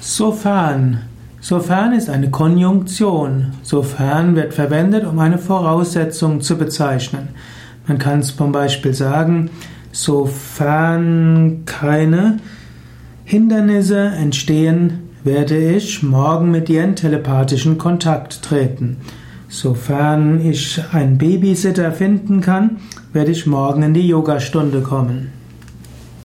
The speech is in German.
Sofern. Sofern ist eine Konjunktion. Sofern wird verwendet, um eine Voraussetzung zu bezeichnen. Man kann es zum Beispiel sagen, sofern keine Hindernisse entstehen, werde ich morgen mit dir in telepathischen Kontakt treten. Sofern ich einen Babysitter finden kann, werde ich morgen in die Yogastunde kommen.